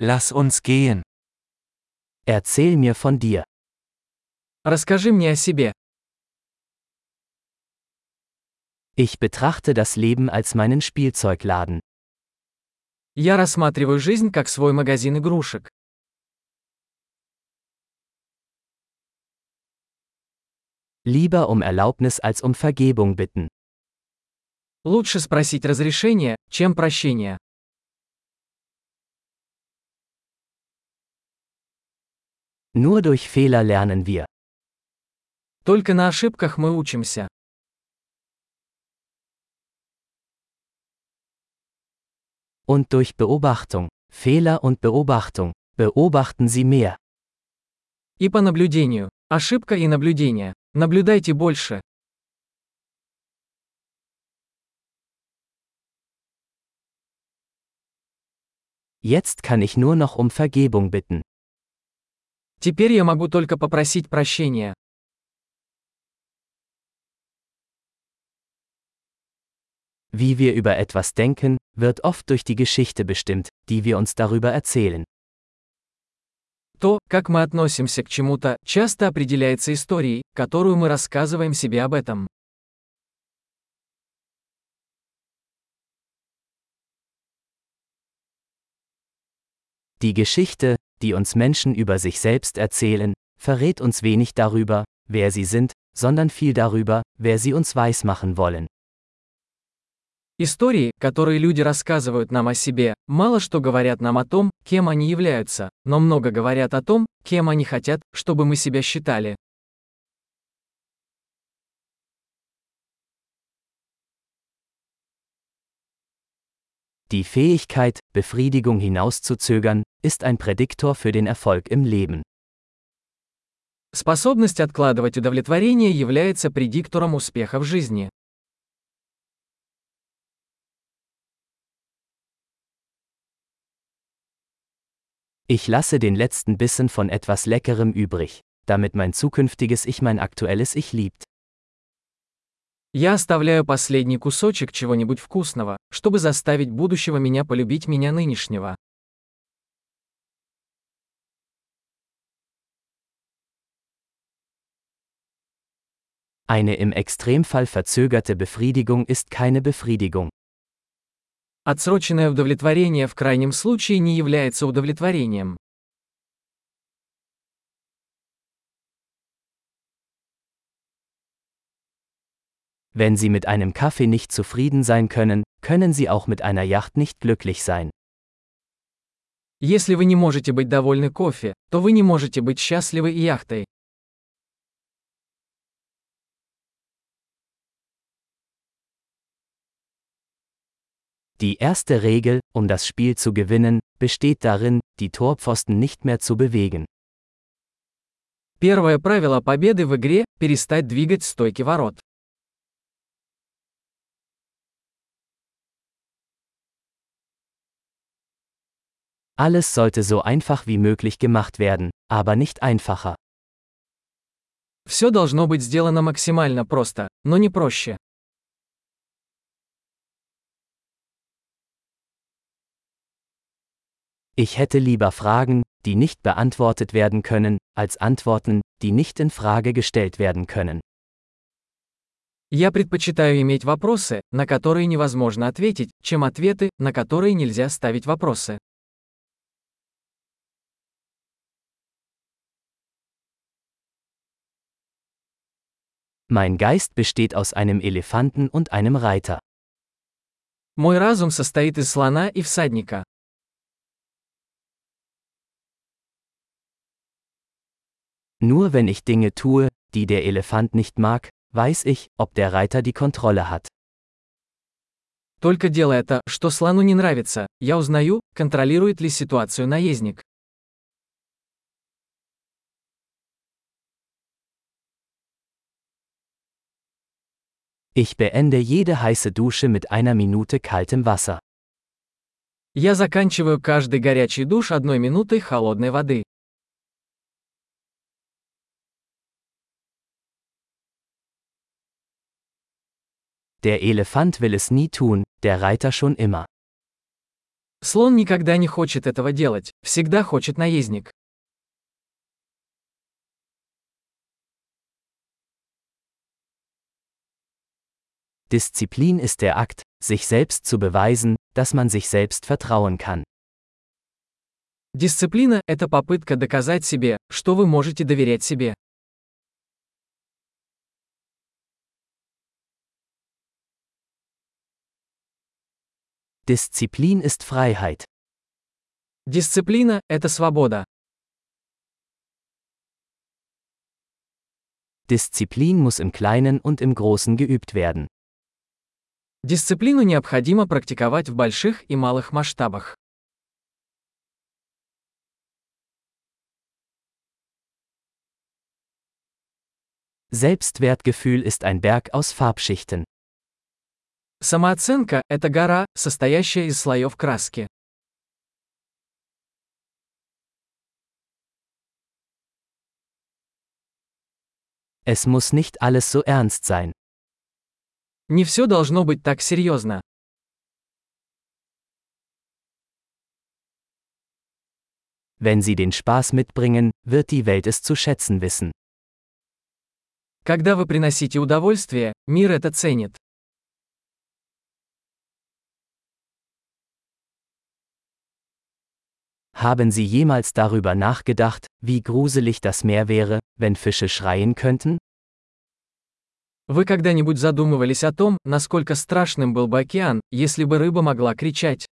Lass uns gehen. Erzähl mir von dir. Расскажи мне о себе. Ich betrachte das Leben als meinen Spielzeugladen. Я рассматриваю жизнь как свой магазин игрушек. Lieber um Erlaubnis als um Vergebung bitten. Лучше спросить разрешение, чем прощение. Nur durch Fehler lernen wir. Только на ошибках мы учимся. Und durch Beobachtung. Fehler und Beobachtung. Beobachten Sie mehr. И по наблюдению. Ошибка и наблюдение. Наблюдайте больше. Jetzt kann ich nur noch um Vergebung bitten. Теперь я могу только попросить прощения. Wie wir über etwas denken, wird oft durch die Geschichte bestimmt, die wir uns darüber erzählen. То, как мы относимся к чему-то, часто определяется историей, которую мы рассказываем себе об этом. Die Geschichte, die uns Menschen über sich selbst erzählen, verrät uns wenig darüber, wer sie sind, sondern viel darüber, wer sie uns weismachen wollen. Истории, которые люди рассказывают нам о себе, мало что говорят нам о том, кем они являются, но много говорят о том, кем они хотят, чтобы мы себя считали. Die Fähigkeit, Befriedigung hinauszuzögern, ist ein Prädiktor für den Erfolg im Leben. Способность откладывать удовлетворение является предиктором успеха в жизни. Ich lasse den letzten Bissen von etwas Leckerem übrig, damit mein zukünftiges Ich mein aktuelles Ich liebt. Я оставляю последний кусочек чего-нибудь вкусного, чтобы заставить будущего меня полюбить меня нынешнего. Eine im Extremfall verzögerte Befriedigung ist keine Befriedigung. Отсроченное удовлетворение в крайнем случае не является удовлетворением. Wenn Sie mit einem Kaffee nicht zufrieden sein können, können Sie auch mit einer Yacht nicht glücklich sein. Если вы не можете быть довольны кофе, то вы не можете быть счастливы и яхтой. Die erste Regel, um das Spiel zu gewinnen, besteht darin, die Torpfosten nicht mehr zu bewegen. Первое правило победы в игре – перестать двигать стойки ворот. Alles sollte so einfach wie möglich gemacht werden, aber nicht einfacher. Все должно быть сделано максимально просто, но не проще. Ich hätte lieber Fragen, die nicht beantwortet werden können, als Antworten, die nicht in Frage gestellt werden können. Я предпочитаю иметь вопросы, на которые невозможно ответить, чем ответы, на которые нельзя ставить вопросы. Mein Geist besteht aus einem Elefanten und einem Reiter. Мой разум состоит из слона и всадника. Nur wenn ich Dinge tue, die der Elefant nicht mag, weiß ich, ob der Reiter die Kontrolle hat. Только делая то, что слону не нравится, я узнаю, контролирует ли ситуацию наездник. Ich beende jede heiße Dusche mit einer Minute kaltem Wasser. Я заканчиваю каждый горячий душ одной минутой холодной воды. Der Elefant will es nie tun, der Reiter schon immer. Слон никогда не хочет этого делать, всегда хочет наездник. Disziplin ist der Akt, sich selbst zu beweisen, dass man sich selbst vertrauen kann. Дисциплина – это попытка доказать себе, что вы можете доверять себе. Disziplin ist Freiheit. Дисциплина – это свобода. Disziplin muss im Kleinen und im Großen geübt werden. Дисциплину необходимо практиковать в больших и малых масштабах. Selbstwertgefühl ist ein Berg aus Farbschichten. Самооценка – это гора, состоящая из слоев краски. Es muss nicht alles so ernst sein. Не все должно быть так серьезно. Wenn Sie den Spaß mitbringen, wird die Welt es zu schätzen wissen. Когда вы приносите удовольствие, мир это ценит. Haben Sie jemals darüber nachgedacht, wie gruselig das Meer wäre, wenn Fische schreien könnten? Вы когда-нибудь задумывались о том, насколько страшным был бы океан, если бы рыба могла кричать?